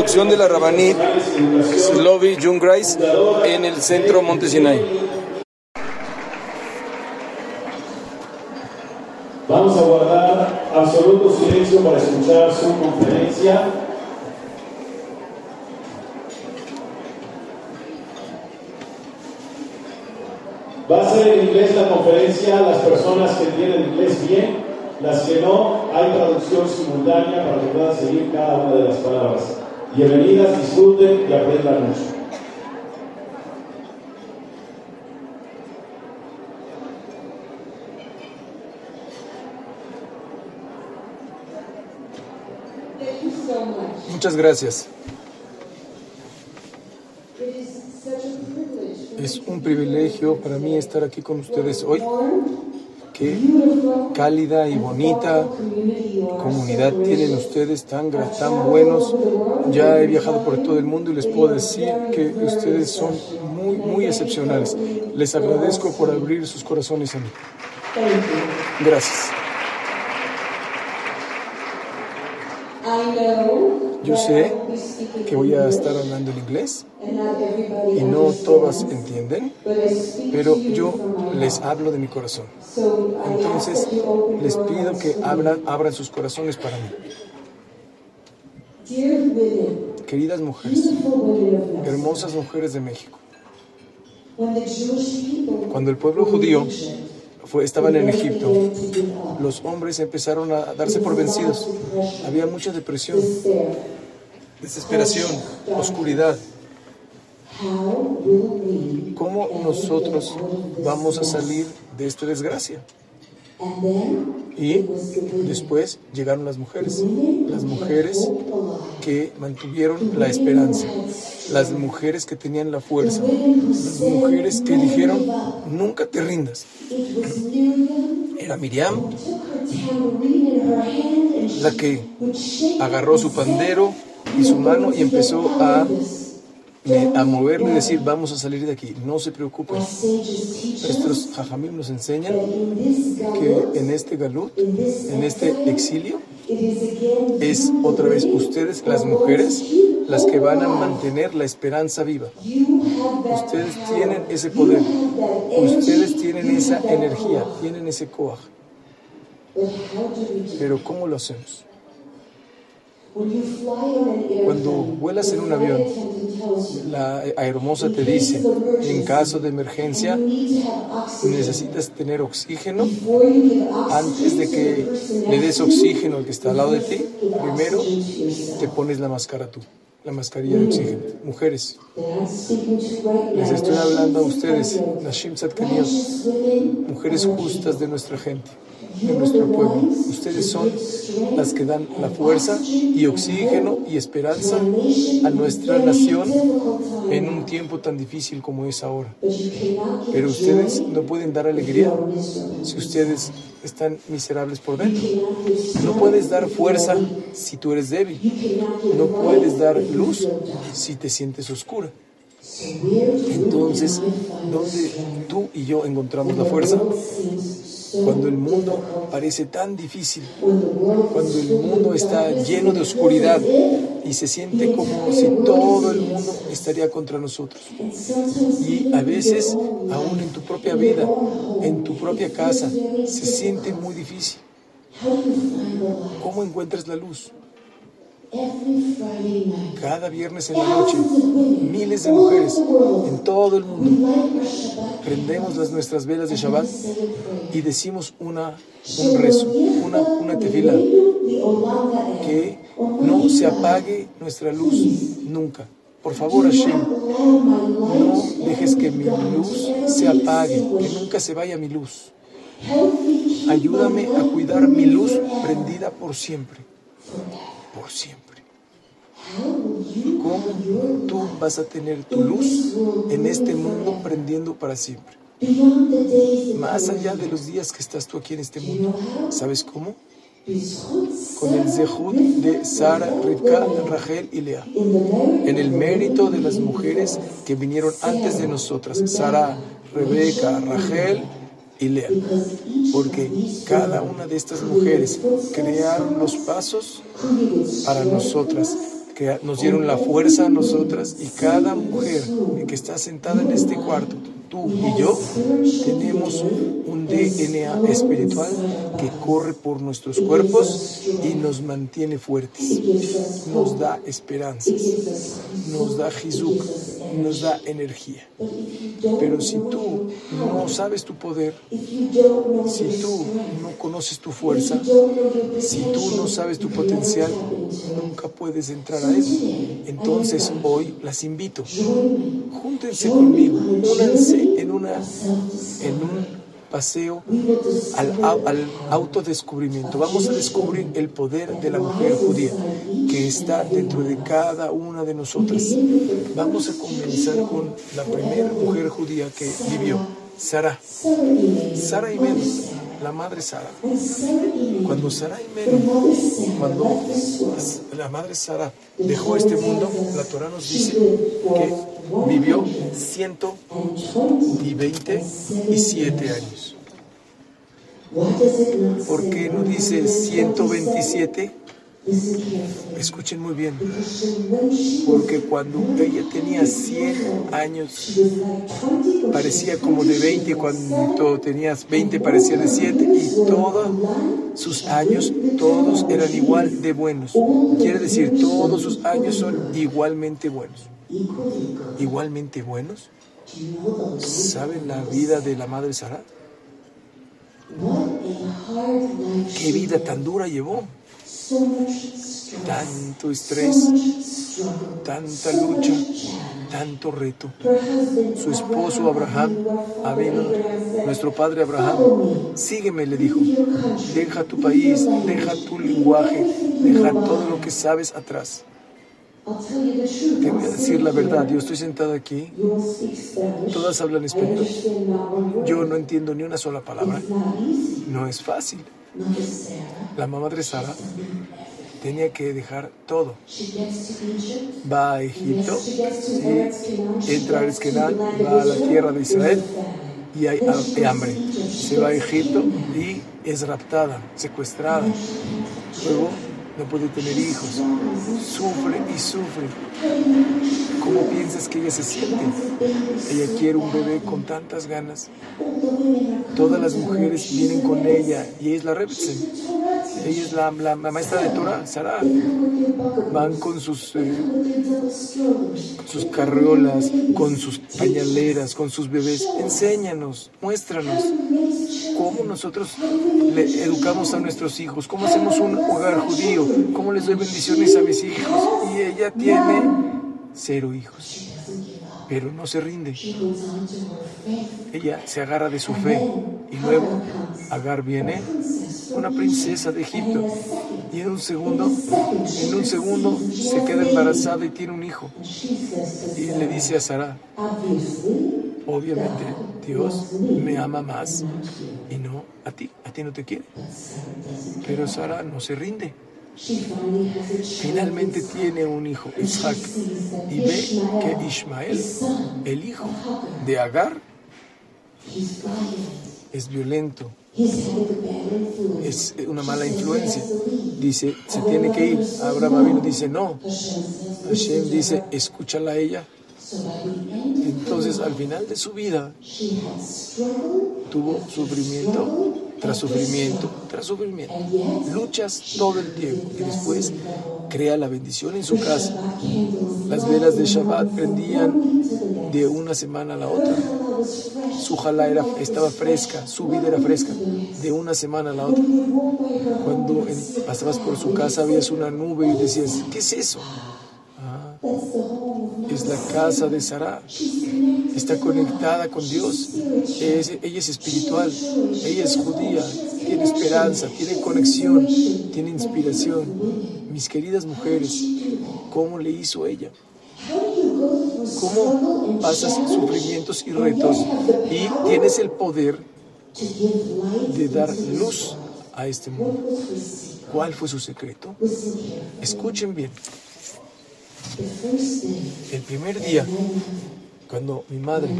Producción de la Rabanit Slovi Jungreis en el centro Monte Sinai. Vamos a guardar absoluto silencio para escuchar su conferencia. Va a ser en inglés la conferencia, las personas que entienden inglés bien, las que no, hay traducción simultánea para que puedan seguir cada una de las palabras. Bienvenidas, disfruten y aprendan mucho. Muchas gracias. Es un privilegio para mí estar aquí con ustedes hoy. Cálida y bonita comunidad tienen ustedes, tan, tan buenos. Ya he viajado por todo el mundo y les puedo decir que ustedes son muy, muy excepcionales. Les agradezco por abrir sus corazones a mí. Gracias. Yo sé que voy a estar hablando en inglés y no todas entienden, pero yo les hablo de mi corazón. Entonces les pido que abran, abran sus corazones para mí. Queridas mujeres, hermosas mujeres de México, cuando el pueblo judío fue, estaban en Egipto, los hombres empezaron a darse por vencidos. Había mucha depresión, desesperación, oscuridad. ¿Cómo nosotros vamos a salir de esta desgracia? Y después llegaron las mujeres, las mujeres que mantuvieron la esperanza, las mujeres que tenían la fuerza, las mujeres que dijeron, nunca te rindas. Era Miriam la que agarró su pandero y su mano y empezó a, a y decir, vamos a salir de aquí, no se preocupen. Nuestros hajamim nos enseñan que en este galut, en este exilio, es otra vez ustedes, las mujeres, las que van a mantener la esperanza viva. Ustedes tienen ese poder, ustedes tienen esa energía, tienen ese do Pero ¿cómo lo hacemos? Cuando vuelas en un avión, La aeromoza te dice, en caso de emergencia, necesitas tener oxígeno. Antes de que le des oxígeno al que está al lado de ti, primero te pones la máscara tú, la mascarilla de oxígeno. Mujeres, les estoy hablando a ustedes, Nashim women, mujeres justas de nuestra gente, de nuestro pueblo. Ustedes son las que dan la fuerza y oxígeno y esperanza a nuestra nación en un tiempo tan difícil como es ahora. Pero ustedes no pueden dar alegría si ustedes están miserables por dentro. No puedes dar fuerza si tú eres débil. No puedes dar luz si te sientes oscura. Entonces, ¿dónde tú y yo encontramos la fuerza? Cuando el mundo parece tan difícil, cuando el mundo está lleno de oscuridad y se siente como si todo el mundo estaría contra nosotros. Y a veces, aún en tu propia vida, en tu propia casa, se siente muy difícil. ¿Cómo encuentras la luz? Cada viernes en la noche, miles de mujeres en todo el mundo prendemos las nuestras velas de Shabbat y decimos una, un rezo, una, una tefila, que no se apague nuestra luz nunca. Por favor, Hashem, no dejes que mi luz se apague, que nunca se vaya mi luz. Ayúdame a cuidar mi luz prendida por siempre, por siempre. ¿Cómo tú vas a tener tu luz en este mundo prendiendo para siempre? Más allá de los días que estás tú aquí en este mundo. ¿Sabes cómo? Con el zehut de Sara, Rivka, Rachel y Lea. En el mérito de las mujeres que vinieron antes de nosotras. Sara, Rebeca, Rachel y Lea. because each Porque cada una de estas mujeres crearon los pasos para nosotras, que nos dieron la fuerza a nosotras y cada mujer que está sentada en este cuarto, tú y yo, tenemos un DNA espiritual que corre por nuestros cuerpos y nos mantiene fuertes, nos da esperanzas, nos da jizuk, nos da energía. Pero si tú no sabes tu poder, si tú no conoces tu fuerza, si tú no sabes tu potencial, nunca puedes entrar a él. Entonces hoy las invito, júntense conmigo, únanse en, una, en un paseo al, al, autodescubrimiento. Vamos a descubrir el poder de la mujer judía que está dentro de cada una de nosotras. Vamos a comenzar con la primera mujer judía que vivió, Sara. Sara Imen, la madre Sara. Cuando Sara Imen, cuando la madre Sara dejó este mundo, la Torah nos dice que vivió 127 años. ¿Por qué no dice 127? Escuchen muy bien, porque cuando ella tenía 100 años, parecía como de 20, cuando tenías 20 parecía de 7, y todos sus años, todos eran igual de buenos. Quiere decir, todos sus años son igualmente buenos. Igualmente buenos. ¿Saben la vida de la madre Sara? ¿Qué vida tan dura llevó? Tanto estrés, tanta lucha, tanto reto. Su esposo Abraham, nuestro padre Abraham, sígueme, le dijo, deja tu país, deja tu lenguaje, deja todo lo que sabes atrás. Te voy a decir la verdad, yo estoy sentado aquí, todas hablan español, yo no entiendo ni una sola palabra, no es fácil. La mamá de Sara tenía que dejar todo. Va a Egipto, y entra a Esquenal, va a la tierra de Israel y hay hambre. Se va a Egipto y es raptada, secuestrada. Luego no puede tener hijos. Sufre y sufre. ¿Cómo piensas que ella se siente? Ella quiere un bebé con tantas ganas. Todas las mujeres vienen con ella y ella es la Rebsen. Ella es la, la, maestra de Torah, Sara. Van con sus, eh, con sus carriolas, con sus pañaleras, con sus bebés. Enséñanos, muéstranos cómo nosotros le educamos a nuestros hijos, cómo hacemos un hogar judío, cómo les doy bendiciones a mis hijos. Y ella tiene cero hijos, pero no se rinde. Ella se agarra de su fe y luego Agar viene una princesa de Egipto y en un segundo, en un segundo se queda embarazada y tiene un hijo y le dice a Sara, obviamente Dios me ama más y no a ti, a ti no te quiere. Pero Sara no se rinde. Finalmente tiene un hijo, Isaac, y ve que Ismael, el hijo de Agar, es violento, es una mala influencia. Dice, se tiene que ir. Abraham vino dice, no. Hashem dice, escúchala a ella. Entonces, al final de su vida, tuvo sufrimiento tras sufrimiento tras sufrimiento. Luchas todo el tiempo y después crea la bendición en su casa. Las velas de Shabbat prendían de una semana a la otra. Su jala era, estaba fresca, su vida era fresca, de una semana a la otra. Cuando pasabas por su casa, habías una nube y decías, ¿qué es eso? Es la casa de Sara. Está conectada con Dios. ella es espiritual. Ella es judía. Tiene esperanza, tiene conexión, tiene inspiración. Mis queridas mujeres, ¿cómo le hizo ella? ¿Cómo pasas sufrimientos y retos y tienes el poder de dar luz a este mundo? ¿Cuál fue su secreto? Escuchen bien. El primer día, cuando mi madre,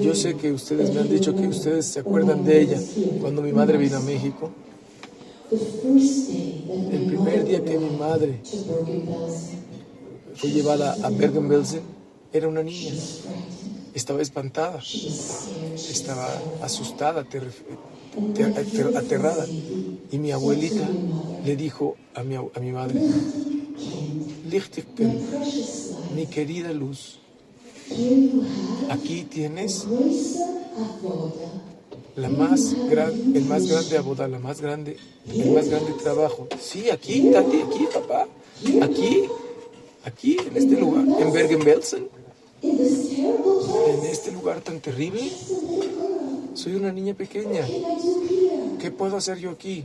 yo sé que ustedes me han dicho que ustedes se acuerdan de ella, cuando mi madre vino a México, El primer día que mi madre fue llevada a Bergen-Belsen, era una niña. Estaba espantada, estaba asustada, aterrada. Y mi abuelita le dijo a mi, a mi madre. Mi querida luz, aquí tienes la más el más grande aboda, la más grande, el más grande trabajo. Sí, aquí, Tati, aquí, papá, aquí, aquí, en este lugar, en Bergen-Belsen, en este lugar tan terrible. Soy una niña pequeña. ¿Qué puedo hacer yo aquí?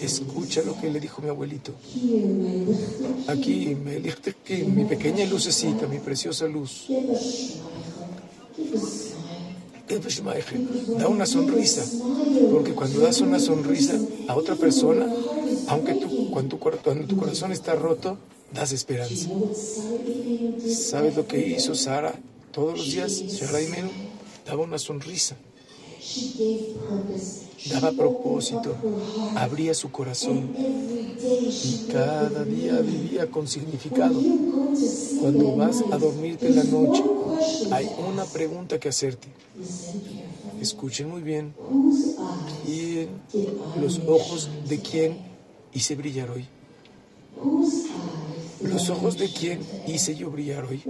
Escucha lo que le dijo mi abuelito. Aquí, me que mi pequeña lucecita, mi preciosa luz. Da una sonrisa. Porque cuando das una sonrisa a otra persona, aunque tú, cuando, tu, corazón está roto, das esperanza. ¿Sabes lo que hizo Sara todos los días? Sara Imenu daba una sonrisa, Daba propósito, abría su corazón y cada día vivía con significado. Cuando vas a dormirte en la noche, hay una pregunta que hacerte. Escuchen muy bien. ¿Quién, los ojos de quién hice brillar hoy? ¿Los ojos de quién hice yo brillar hoy?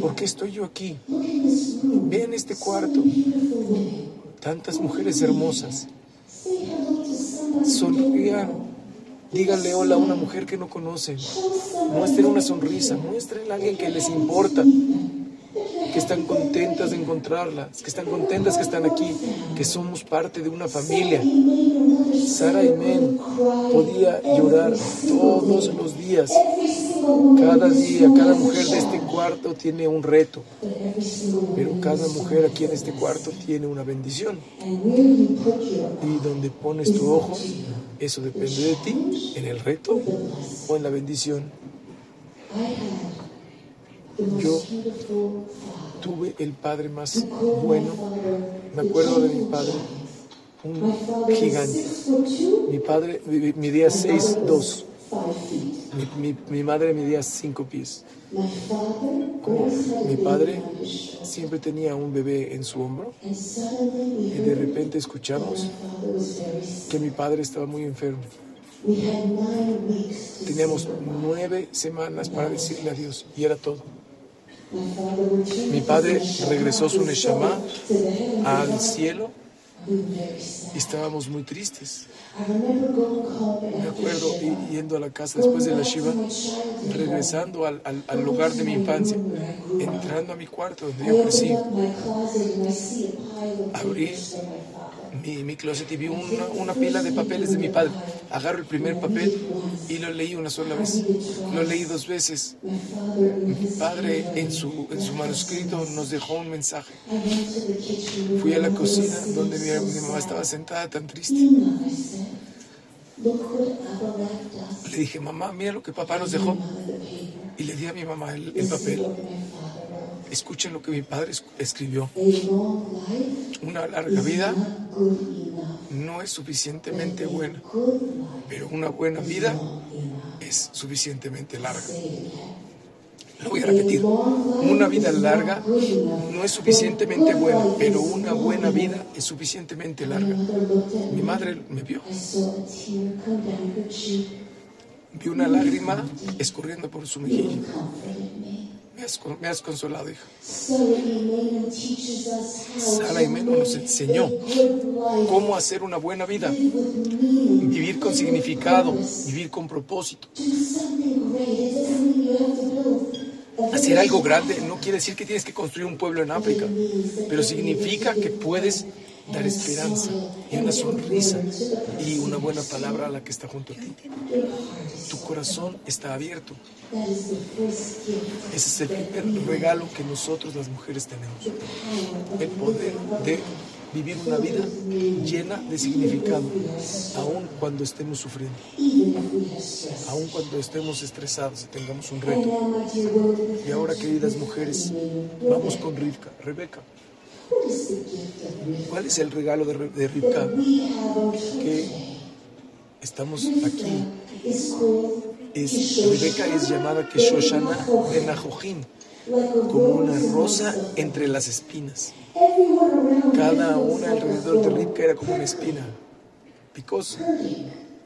¿Por qué estoy yo aquí? Vean este cuarto. Tantas mujeres hermosas. Know. Díganle hola a una mujer que no conocen. Muestren una sonrisa. Muestren a alguien que les importa. Que están contentas de encontrarlas. Que están contentas que están aquí. Que somos parte de una familia. Sara Imen podía llorar todos los días. Cada día, cada mujer de este cuarto tiene un reto. Pero cada mujer aquí en este cuarto tiene una bendición. Y donde pones tu ojo, eso depende de ti, en el reto o en la bendición. Yo tuve el padre más bueno. Me acuerdo de mi padre, un gigante. Mi padre mi- midía My mother 6'2". Mi, mi- mi madre medía 5 pies. Mi padre siempre tenía un bebé en su hombro y de repente escuchamos que mi padre estaba muy enfermo. Teníamos nueve semanas para decirle adiós y era todo. Mi padre regresó su neshama al cielo Estábamos muy tristes. Me acuerdo yendo a la casa después de la Shiva, regresando al, al- lugar de mi infancia, entrando a mi cuarto donde yo crecí, Abrí mi, mi closet y vi una, una pila de papeles de mi padre. Agarro el primer papel y lo leí una sola vez. Lo leí dos veces. Mi padre en su, en su manuscrito nos dejó un mensaje. Fui a la cocina donde mi, mi mamá estaba sentada tan triste. Le dije, mamá, mira lo que papá nos dejó. Y le di a mi mamá el, el papel. Escuchen lo que mi padre es- escribió. Una larga vida no es suficientemente buena, pero una buena vida es suficientemente larga. Lo voy a repetir. Una vida larga no es suficientemente buena, pero una buena vida es suficientemente larga. Mi madre me vio, vi una lágrima escurriendo por su mejilla. Me. Has, me has consolado, hija. Sara to Imenu nos enseñó. Cómo hacer una buena vida, vivir con significado, vivir con propósito. Hacer algo grande no quiere decir que tienes que construir un pueblo en África, pero significa que puedes dar esperanza y una sonrisa y una buena palabra a la que está junto a ti. Tu corazón está abierto. Ese es el primer regalo que nosotros las mujeres tenemos. El poder de vivir una vida llena de significado, aun cuando estemos sufriendo, aun cuando estemos estresados y tengamos un reto. Y ahora, queridas mujeres, vamos con Rivka. Rebeca, ¿cuál es el regalo de, de Rivka que estamos aquí. Es, Rebeca es llamada que Shoshana Najojín, como una rosa entre las espinas. Cada una alrededor de Ribka era como una espina. Picosa.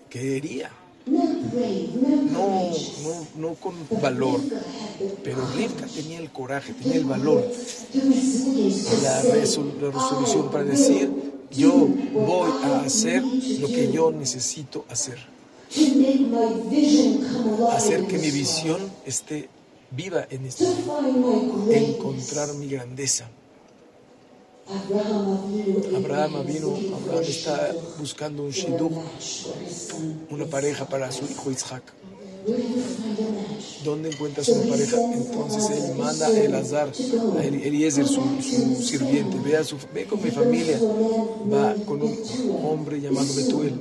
Que hería. No, no, no con valor. Pero Ribka tenía el coraje, tenía el valor, la, la resolución para decir, yo voy a hacer lo que yo necesito hacer. Hacer que mi visión esté viva en To find my greatness. encontrar mi grandeza. Abraham Avinu Abraham está buscando un shidduch, una pareja para su hijo Isaac. ¿Dónde encuentras una pareja? Entonces él manda a Elazar, a Eli- Eliezer, su, sirviente, ve, a su, ve con mi familia, va con un hombre llamado Betuel,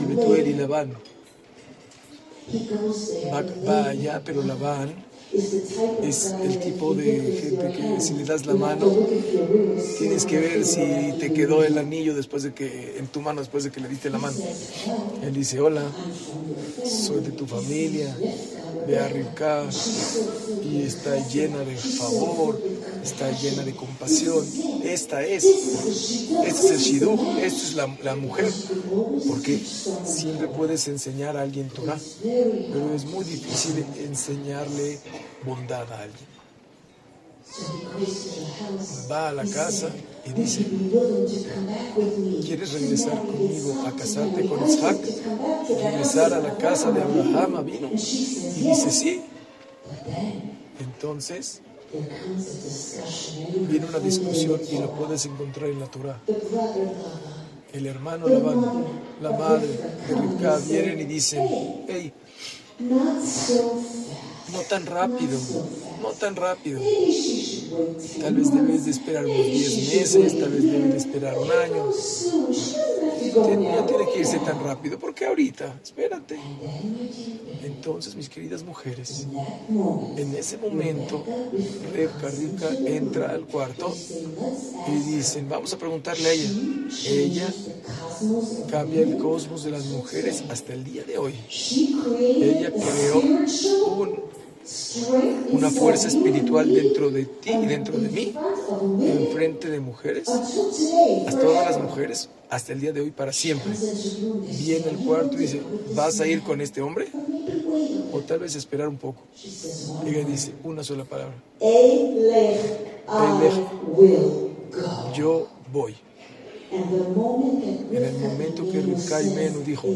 y Betuel y Labán, va, va allá, pero Labán Es el tipo de gente que si le das la mano, tienes que ver si te quedó el anillo después de que, en tu mano después de que le diste la mano. Él dice, hola, soy de tu familia, ve a Rivka y está llena de favor, está llena de compasión. Esta es, este es el shidduch, esta es la, la mujer, porque siempre puedes enseñar a alguien Torah, pero es muy difícil enseñarle bondad a alguien. Va a la casa y dice. ¿quieres regresar conmigo a casarte con Isaac? Regresar a la casa de Abraham vino. She says, Y dice, sí. Entonces viene una discusión y Torah. puedes encontrar en la Torah. El hermano Labán, la madre de Rivka vienen y dicen, hey. No tan rápido, no tan rápido. Tal vez debes de esperar unos 10 meses, tal vez debes de esperar un año. No tiene que irse tan rápido, porque ahorita, espérate. Entonces, mis queridas mujeres, en ese momento, Rivka, Rivka entra al cuarto y dicen, vamos a preguntarle a ella. Ella cambia el cosmos de las mujeres hasta el día de hoy. Ella creó un- una fuerza espiritual dentro de ti y dentro de mí, in front of women en frente de mujeres, a todas las mujeres, hasta el día de hoy, para siempre. Viene al cuarto y dice, ¿vas a ir con este hombre? O tal vez esperar un poco. Y ella dice una sola palabra, yo voy. En el momento que Rivka Imenu dijo,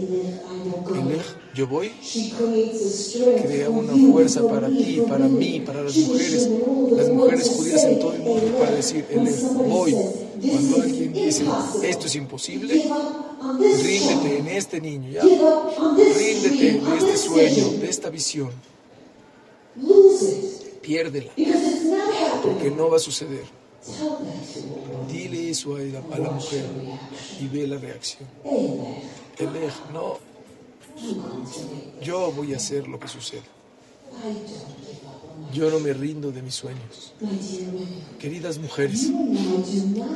yo voy, crea una fuerza para ti, para mí, para las mujeres, las mujeres judías en todo el mundo para decir, voy. says, "This Cuando alguien dice, impossible", esto es imposible, ríndete en este niño, ya. Ríndete de este sueño, de esta visión. Piérdela, porque no va a suceder. Dile eso a la, a la mujer y ve la reacción. Elej, no, yo voy a hacer lo que suceda. Yo no me rindo de mis sueños. Queridas mujeres,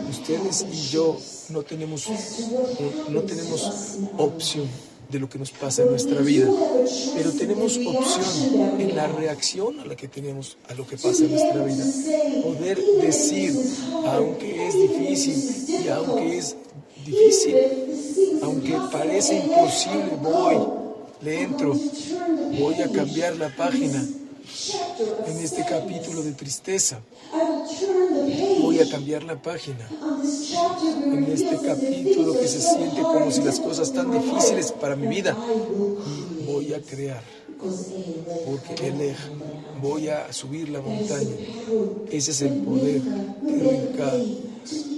ustedes y yo no tenemos, no tenemos opción de lo que nos pasa en nuestra vida, pero tenemos opción en la reacción a la que tenemos a lo que pasa en nuestra vida. Poder decir, aunque es difícil y aunque es difícil, aunque parece imposible, voy, le entro, voy a cambiar la página en este capítulo de tristeza. Voy a cambiar la página en este capítulo que se siente como si las cosas tan difíciles para mi vida. Y voy a crear, porque Elej, voy a subir la montaña. Ese es el poder que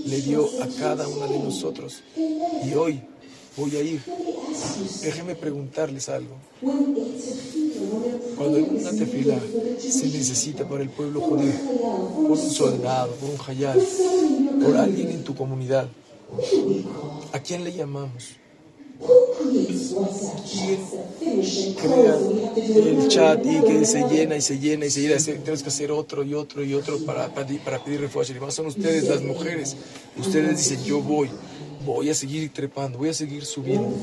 le dio a cada una de nosotros. Y hoy voy a ir. Déjenme preguntarles algo. Cuando hay una tefila se necesita para el pueblo judío, por un soldado, por un hayal, por alguien en tu comunidad, ¿a quién le llamamos? ¿Quién crea el chat y que se llena y se llena y se llena? Tenemos que hacer otro y otro y otro para, para, para pedir refugio. Y más son ustedes las mujeres. Ustedes dicen, yo voy, voy a seguir trepando, voy a seguir subiendo.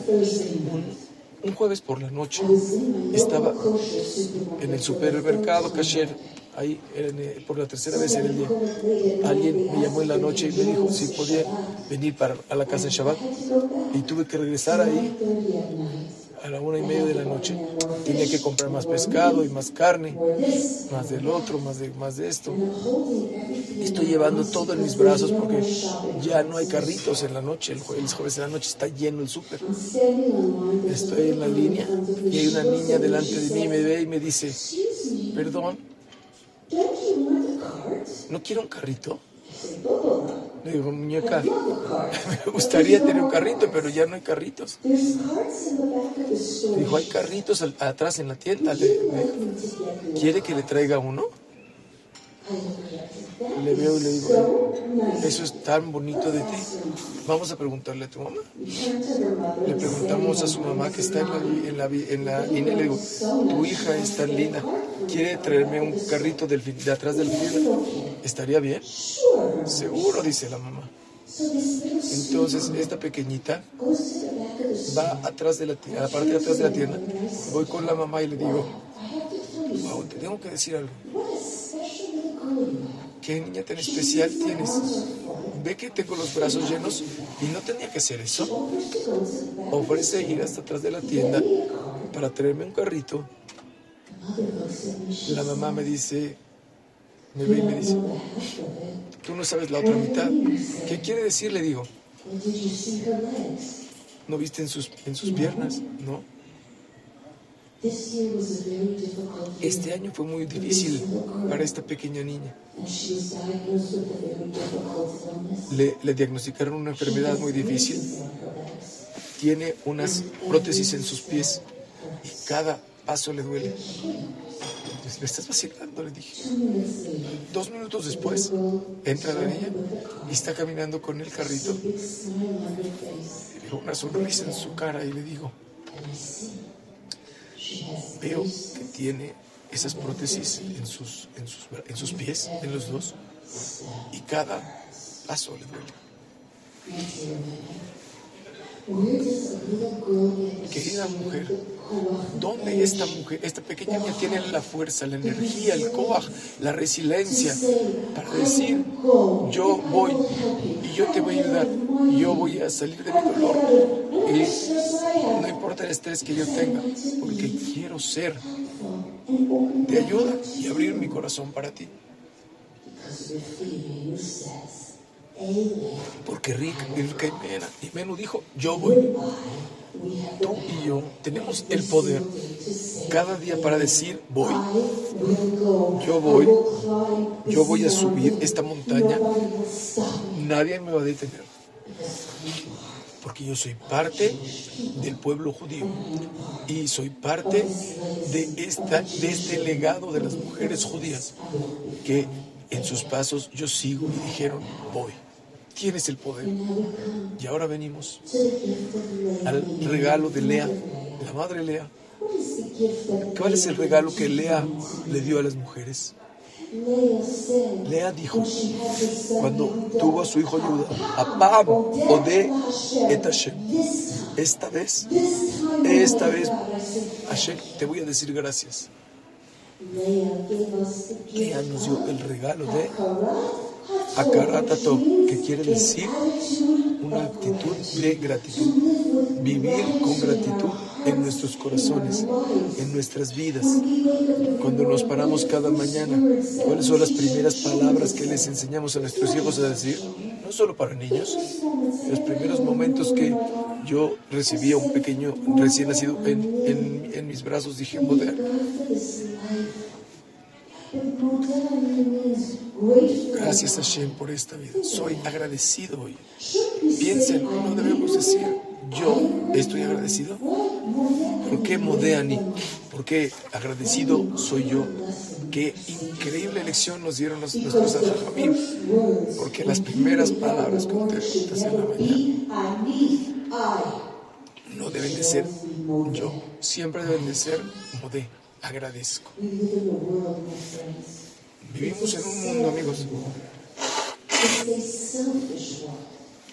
Un, jueves por la noche estaba en el supermercado. Kasher, ahí eh, por la tercera vez en el día. Alguien me llamó en la noche y me dijo si podía venir para, a la casa en Shabbat y tuve que regresar ahí 9:30 at night. a la una y media de la noche. Tenía que comprar más pescado y más carne, más del otro, más de, más de esto. Estoy llevando todo en mis brazos porque ya no hay carritos en la noche. El jueves, el jueves la noche está lleno el súper. Estoy en la línea me. y hay una niña me, delante de mí, me says, ve y me dice, me, perdón? ¿no quiero un carrito? Le digo, muñeca, me gustaría tener un carrito, pero ya no hay carritos. Store. Dijo, hay carritos atrás en la tienda. Le- me me ¿Quiere que le traiga uno? Le veo y le digo. Eso es tan bonito de ti. Vamos a preguntarle a tu mamá. Le preguntamos a su mamá que está en la, en la, y le digo, tu hija es tan linda, ¿quiere traerme un carrito de atrás del fila? ¿Estaría bien? Seguro, dice la mamá. Entonces esta pequeñita va atrás de la tienda, a la parte de atrás de la tienda. Voy con la mamá y le digo, wow, te tengo que decir algo. ¿Qué niña tan especial tienes? Ve que tengo los brazos llenos y no tenía que hacer eso. Ofrece ir hasta atrás de la tienda para traerme un carrito. La mamá me dice, me ve y me dice, tú no sabes la otra mitad. ¿Qué quiere decir? Le digo? ¿no viste en sus, en sus piernas? No. Este año fue muy difícil para esta pequeña niña. Le, le diagnosticaron una enfermedad muy difícil. Tiene unas prótesis en sus pies y cada paso le duele. ¿Me estás vacilando? Le dije. Dos minutos después, entra la niña y está caminando con el carrito. una sonrisa en su cara y le digo, And I see she has veo que tiene esas prótesis en sus, en sus, en sus pies, en los dos, y cada paso le duele. Querida mujer, ¿dónde esta mujer, esta pequeña niña tiene la fuerza, la energía, el coaj, la resiliencia para decir, yo voy y yo te voy a ayudar, yo voy a salir de mi dolor y no importa el estrés que yo tenga, porque quiero ser de ayuda y abrir mi corazón para ti. Porque Rick, el que Mena, y Menu dijo, yo voy. Tú y yo tenemos el poder cada día para decir, voy, yo voy, yo voy a subir esta montaña, nadie me va a detener. Porque yo soy parte del pueblo judío y soy parte de, esta, este legado de las mujeres judías que en sus pasos yo sigo y dijeron, voy. Tienes el poder. Y ahora venimos al regalo de Lea, la madre Lea. ¿Cuál es el regalo que Lea le dio a las mujeres? Lea dijo, cuando tuvo a su hijo Yuda, Apam o de et Hashem, esta vez, esta vez, Hashem, te voy a decir gracias. Lea nos dio el regalo de Akaratato, que quiere decir una actitud de gratitud. Vivir con gratitud en nuestros corazones, en nuestras vidas. Cuando nos paramos cada mañana, ¿cuáles son las primeras palabras que les enseñamos a nuestros hijos a decir? No solo para niños. Los primeros momentos que yo recibí a un pequeño recién nacido en, en- mis brazos, dije, Moder, gracias Hashem por esta vida. Soy agradecido hoy. Piensen, no debemos decir, yo estoy agradecido. ¿Por qué Modeani? ¿Por qué agradecido soy yo? Qué increíble lección nos dieron los- nuestros Ajamim. Porque las primeras palabras que te levantas en la mañana no deben de ser yo, siempre deben de ser Modé, agradezco. Vivimos en un mundo, amigos,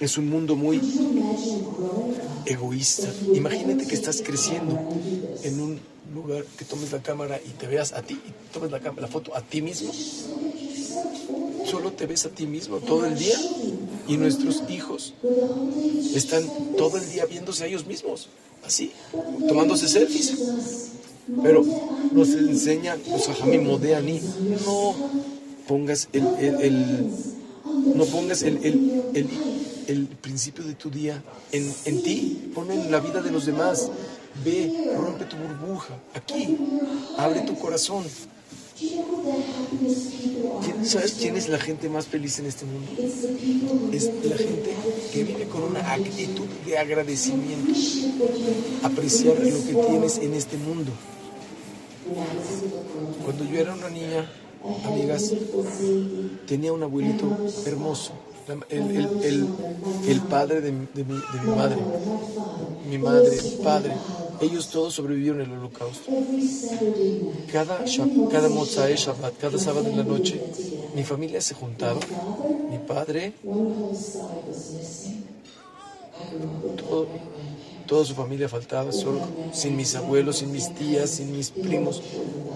es un mundo muy egoísta. Imagínate que estás creciendo en un lugar que tomes la cámara y te veas a ti, y tomes la, la foto a ti mismo. Solo te ves a ti mismo todo el día y nuestros hijos están todo el día viéndose a ellos mismos, así, tomándose selfies. Pero nos enseña, los Jajamim Modeani, no pongas el, el- el- no pongas el, el- el- el principio de tu día en, en ti, pon en la vida de los demás. Ve, rompe tu burbuja, aquí, abre tu corazón. ¿Sabes quién es la gente más feliz en este mundo? Es la gente que vive con una actitud de agradecimiento, apreciar lo que tienes en este mundo. Cuando yo era una niña, amigas, tenía un abuelito hermoso, el, el- el- el padre de, de mi, de mi madre, mi madre, padre. Ellos todos sobrevivieron el holocausto. Cada, cada Mozae Shabbat, cada sábado en la noche, mi familia se juntaba. Mi padre, todo- toda su familia faltaba, solo sin mis abuelos, sin mis tías, sin mis primos.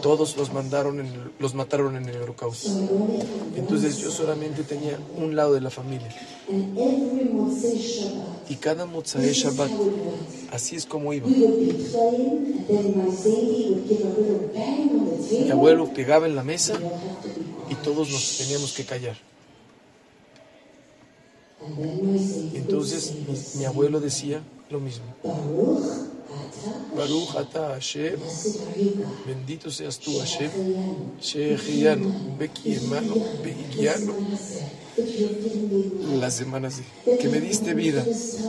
Todos los, mandaron los mataron en el holocausto. Entonces yo solamente tenía un lado de la familia. Y cada Mozae Shabbat, así es como iba. Mi abuelo pegaba en la mesa y todos nos teníamos que callar. Entonces mi, abuelo decía lo mismo. Baruch Ata Hashem, bendito seas tú Hashem, Cheyenne. Shehiano, Beki hermano, Begiano, That you have given me life. las semanas que me diste vida,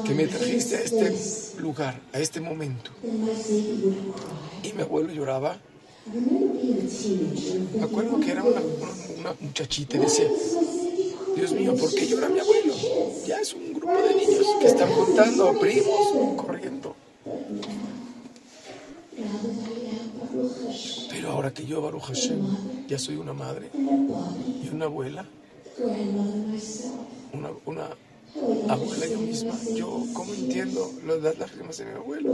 que me trajiste a este lugar, a este momento. Y mi abuelo lloraba. Me acuerdo que era una, una- muchachita y decía? Dios mío, ¿por qué llora mi abuelo? Ya es un grupo de niños que están juntando primos, corriendo. Pero ahora que yo, Baruch Hashem, ya soy una madre y una abuela, una, abuela yo misma, yo, ¿cómo entiendo las lágrimas de mi abuelo?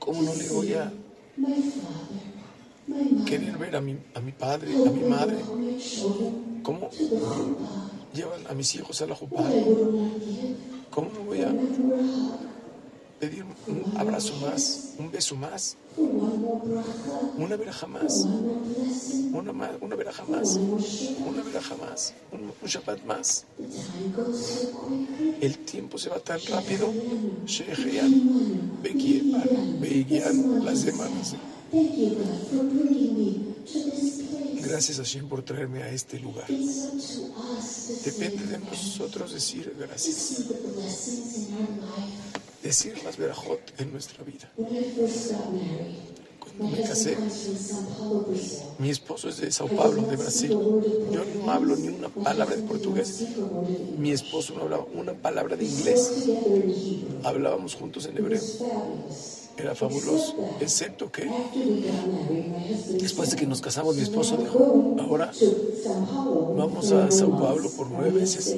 ¿Cómo no le voy a querer ver a mi, a mi padre, a mi madre? ¿Cómo. Llevan a mis hijos a la jupá? ¿Cómo no voy a pedir un abrazo más, un beso más, una veraja más, una, una veraja más, una veraja más, un, un Shabbat más? El tiempo se va tan rápido. Las semanas. Gracias a Hashem por traerme a este lugar. Depende de nosotros decir gracias, decir las verajot en nuestra vida. Cuando me casé, mi esposo es de Sao Paulo, de Brasil. Yo no hablo ni una palabra de portugués. Mi esposo no hablaba una palabra de inglés. Hablábamos juntos en hebreo. Era fabuloso, excepto que después de que nos casamos, mi esposo dijo, ahora vamos a Sao Paulo por nueve meses.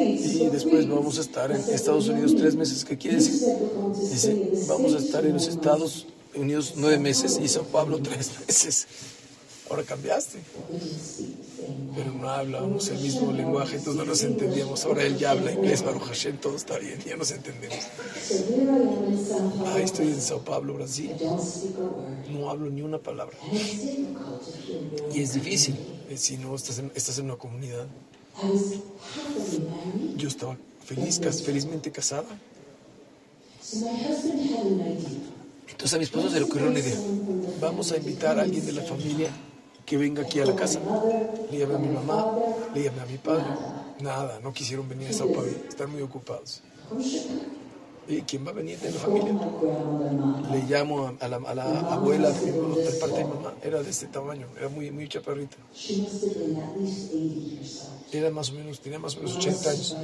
Y después vamos a estar en Estados Unidos tres meses. ¿Qué quiere decir? Dice, vamos a estar en los Estados Unidos nueve meses y Sao Paulo tres meses. Ahora cambiaste, pero no hablábamos el mismo lenguaje, entonces no nos entendíamos. Ahora él ya habla inglés, Baruch Hashem, todo está bien, ya nos entendemos. Ahí estoy en Sao Paulo, Brasil, no hablo ni una palabra. Y es difícil eh, si no estás en, estás en una comunidad. Yo estaba feliz, felizmente casada. Entonces a mi esposo se le ocurrió una idea. Vamos a invitar a alguien de la familia que venga aquí a la casa. Le llamé a mi mamá, le llamé a mi padre. Nada, no quisieron venir a Sao Paulo, están muy ocupados. ¿Y quién va a venir de la familia? Le llamo a, la, abuela de, mi parte de mi mamá, era de este tamaño, era muy, muy chaparrita. She must have been at least 80 years old. Era más o menos, tenía más o menos 80 años.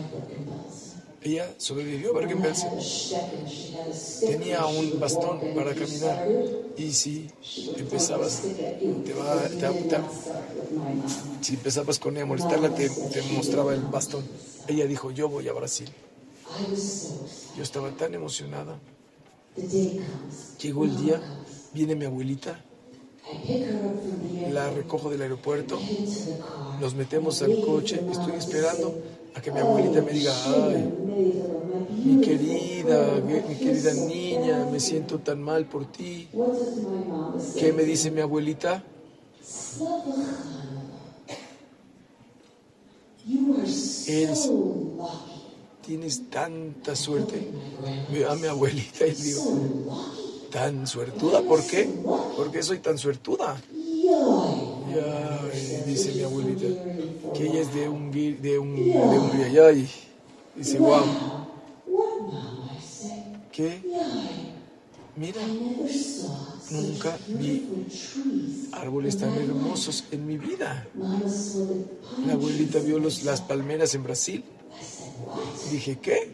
Ella sobrevivió a Bergen-Belsen. had a step and she had a stick. Tenía un bastón para caminar. Y si empezabas, te va- te- te- si empezabas con ella a molestarla, te, te mostraba el bastón. Ella dijo, yo voy a Brasil. Yo estaba tan emocionada. Llegó el día, viene mi abuelita, la recojo del aeropuerto, nos metemos al coche, estoy esperando a que mi abuelita me diga, ay, mi querida, mi querida niña, me siento tan mal por ti. ¿Qué me dice mi abuelita? Eres-. Tienes tanta suerte. Veo a mi abuelita y digo, tan suertuda, ¿por qué? ¿Por qué soy tan suertuda? Ya, dice mi abuelita, ella es de un de un de. Ya, y dice, wow. ¿qué? Mira, nunca vi árboles tan hermosos en mi vida. La abuelita vio los, las palmeras en Brasil. Dije, ¿qué?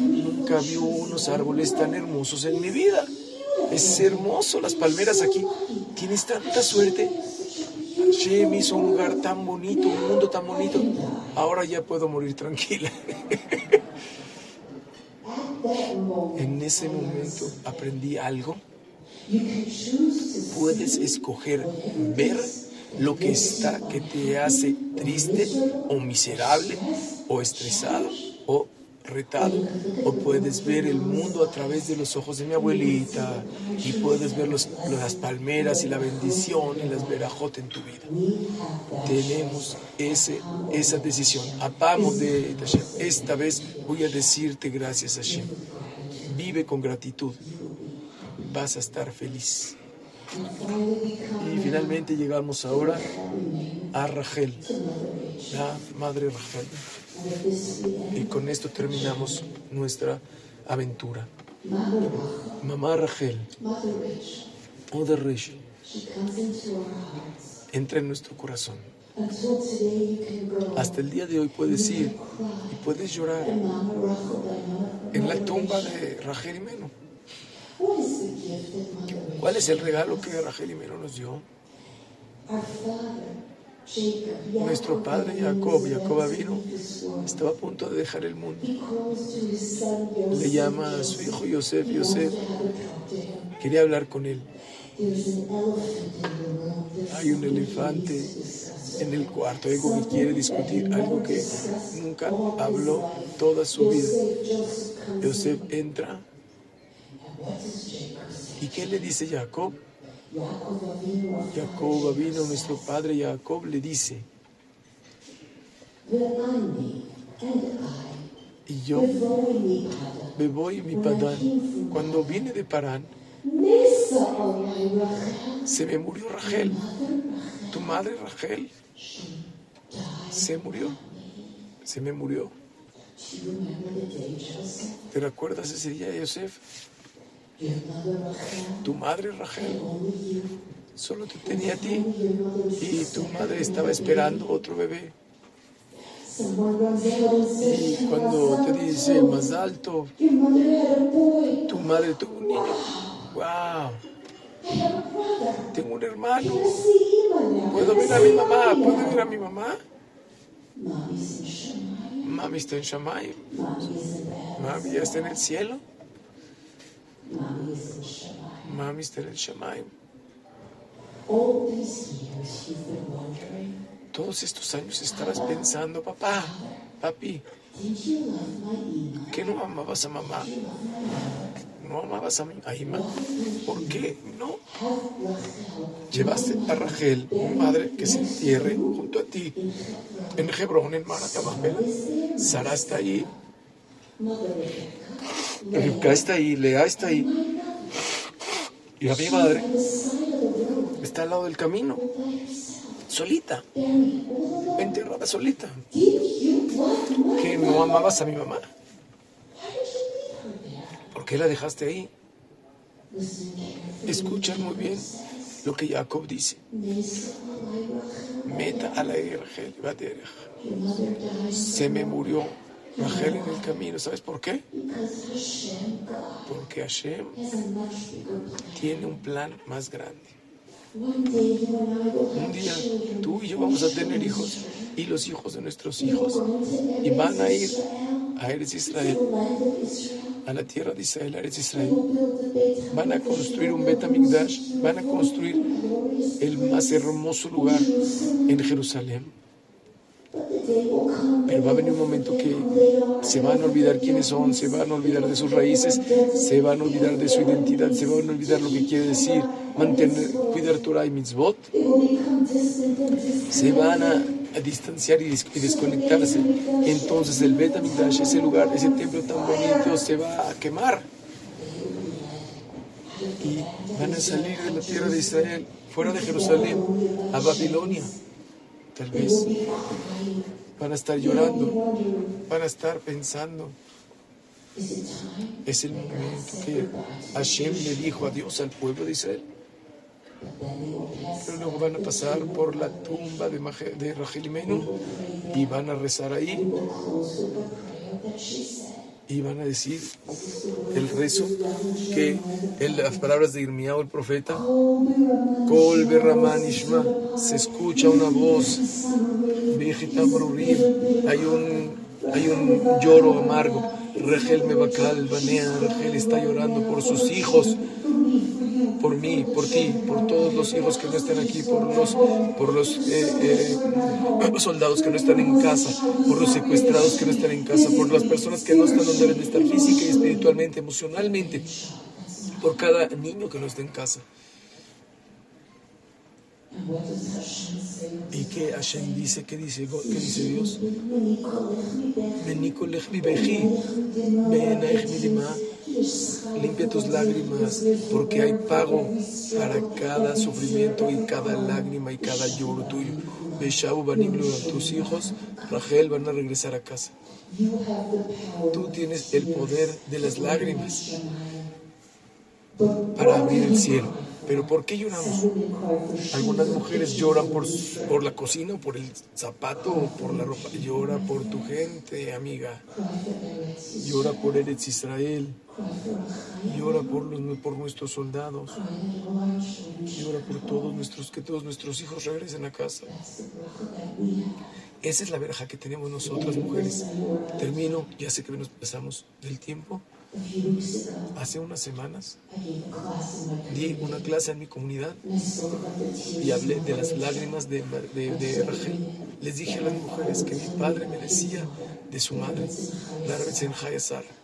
Nunca vi unos árboles tan hermosos en mi vida. Es hermoso las palmeras aquí. Tienes tanta suerte. Hashem hizo un lugar tan bonito, un mundo tan bonito. Ahora ya puedo morir tranquila. En ese momento aprendí algo. Puedes escoger ver lo que está que te hace triste o miserable o estresado o retado. O puedes ver el mundo a través de los ojos de mi abuelita y puedes ver los- las palmeras y la bendición y las verajot en tu vida. Tenemos ese, esa decisión. Apamos de. Esta vez voy a decirte gracias Hashem. Vive con gratitud. Vas a estar feliz. Y finalmente llegamos ahora a Rachel, la madre Rachel. Y con esto terminamos nuestra aventura. Mamá Rachel, Mother Rachel. entra en nuestro corazón. Hasta el día de hoy puedes ir y puedes llorar en la tumba de Rachel y Meno. ¿Cuál es el regalo que Rachel y Meno nos dio? Nuestro padre Jacob, Jacob vino, estaba a punto de dejar el mundo. Le llama a su hijo Yosef, Yosef. Quería hablar con él. Hay un elefante en el cuarto, algo que quiere discutir, algo que nunca habló toda su vida. Yosef entra y ¿qué le dice Jacob? Jacob vino, nuestro padre Jacob le dice, y yo me voy mi Padán. Cuando vine de Parán, se me murió Rachel, tu madre Rachel, se murió, se me murió. Joseph? ¿Te recuerdas ese día, Yosef? Tu madre Rachel solo te tenía a ti y tu madre estaba esperando otro bebé. Y cuando te dice más alto, tu madre tuvo un niño. ¡Wow! Tengo un hermano. ¿Puedo ver a mi mamá? ¿Puedo ver a mi mamá? Mami está en the Mami está en el cielo. Mami está en el wondering, Todos estos años estabas pensando, papá, papi? ¿qué no amabas a mamá? ¿No amabas a mi a Ima? ¿Por qué no? Llevaste a Rachel, mi madre, que se entierre junto a ti en Hebrón, en Maratabajela. Sara está ahí, Rivka está ahí, Lea está ahí. Y a mi madre está al lado del camino, solita, enterrada solita. ¿Que no amabas a mi mamá? ¿Por qué la dejaste ahí? Escucha muy bien lo que Jacob dice. Meta a la Se me murió Rachel en el camino. ¿Sabes por qué? Porque Hashem tiene un plan más grande. Un día tú y yo vamos a tener hijos y los hijos de nuestros hijos y van a ir a Eretz Israel, a la tierra de Israel, a Eretz Israel. Van a construir un Bet Hamikdash, van a construir el más hermoso lugar en Jerusalén. Pero va a venir un momento que se van a olvidar quiénes son, se van a olvidar de sus raíces, se van a olvidar de su identidad, se van a olvidar lo que quiere decir mantener, cuidar Torah y mitzvot, se van a, distanciar y, des- y desconectarse. Entonces el Bet HaMikdash, ese lugar, ese templo tan bonito, se va a quemar. Y van a salir de la tierra de Israel, fuera de Jerusalén, a Babilonia. Tal vez van a estar llorando, van a estar pensando. Es el momento que Hashem le dijo adiós al pueblo de Israel. Pero luego van a pasar por la tumba de, Rachel Imenu y van a rezar ahí y van a decir el rezo que las palabras de Irmiao el profeta Kol Ishma se escucha una voz hay un hay un lloro amargo Rachel Mebakal Banea Rachel está llorando por sus hijos por mí, por ti, por todos los hijos que no están aquí, por los, por los eh, eh, soldados que no están en casa, por los secuestrados que no están en casa, por las personas que no están donde deben estar física y espiritualmente, emocionalmente, por cada niño que no está en casa. ¿Y qué Hashem dice? ¿Qué dice, qué dice Dios? Limpia tus lágrimas, porque hay pago para cada sufrimiento y cada lágrima y cada lloro tuyo. Beshabu Baniblu, tus hijos, Rachel, van a regresar a casa. Tú tienes el poder de las lágrimas para abrir el cielo. Pero ¿por qué lloramos? Algunas mujeres lloran por, por la cocina, por el zapato, o por la ropa. Llora por tu gente, amiga. Llora por Eretz Israel. Llora por, los, por nuestros soldados. Llora por todos nuestros, que todos nuestros hijos regresen a casa. Esa es la verja que tenemos nosotras mujeres. Termino, ya sé que nos pasamos del tiempo. Hace unas semanas di una clase en mi comunidad y hablé de las lágrimas de, de, de Rachel. Les dije a las mujeres que mi padre me decía de su madre,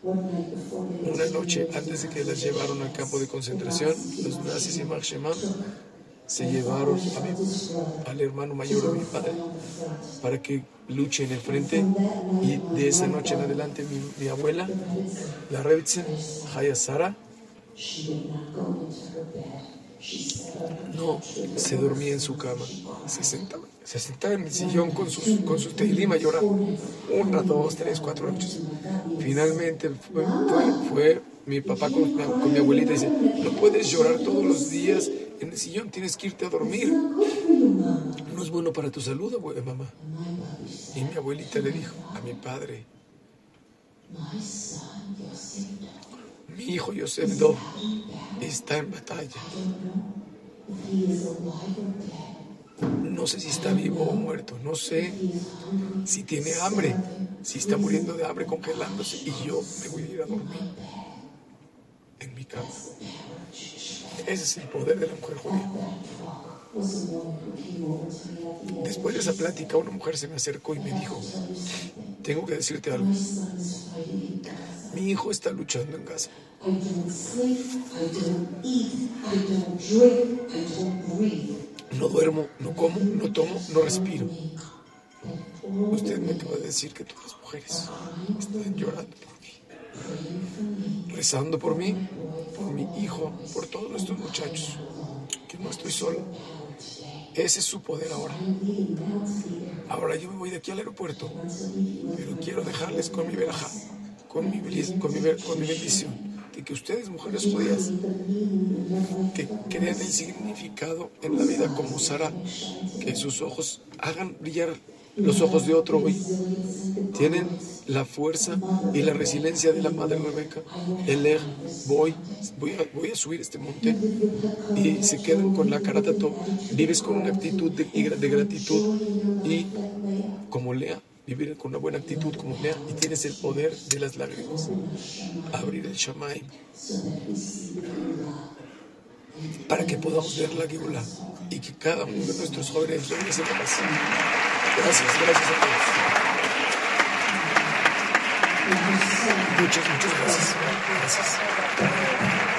Una noche antes de que las llevaron al campo de concentración, los nazis y Mark Shemam se llevaron mi- al hermano mayor de mi padre para que luche en el frente y de esa noche en adelante mi, mi abuela, la bed. She said, no se dormía en su cama, se sentaba, se sentaba en el sillón con sus, con sus tehilim a llorar. Una, dos, tres, cuatro noches. Finalmente fue, fue- fue mi papá con, con mi abuelita y dice, no puedes llorar todos los días en el sillón, tienes que irte a dormir. No es bueno para tu salud, abue- mamá. Y mi abuelita le dijo a mi padre, mi hijo Yosef Do está en batalla. No sé si está vivo o muerto, no sé si tiene hambre, si está muriendo de hambre congelándose y yo me voy a ir a dormir en mi cama. Ese es el poder de la mujer judía. Después de esa plática, una mujer se me acercó y me dijo, tengo que decirte algo. Mi hijo está luchando en Gaza. No duermo, no como, no tomo, no respiro. Usted me puede decir que todas las mujeres están llorando por mí, rezando por mí, por mi hijo, por todos nuestros muchachos, que no estoy solo. Ese es su poder ahora. Ahora yo me voy de aquí al aeropuerto, pero quiero dejarles con mi veraja, con mi, con mi, con mi bendición, de que ustedes, mujeres judías, que den el significado en la vida como Sara, que sus ojos hagan brillar los ojos de otro hoy. Tienen la fuerza y la resiliencia de la madre Rebeca. El voy, voy a, voy a subir este monte y se quedan con la cara todo. Vives con una actitud de, gratitud y como Lea, vivir con una buena actitud como Lea y tienes el poder de las lágrimas. Abrir el Shamay para que podamos ver la Geula y que cada uno de nuestros jóvenes regrese a casa. Gracias, gracias a todos. Muchas, muchas gracias. Gracias.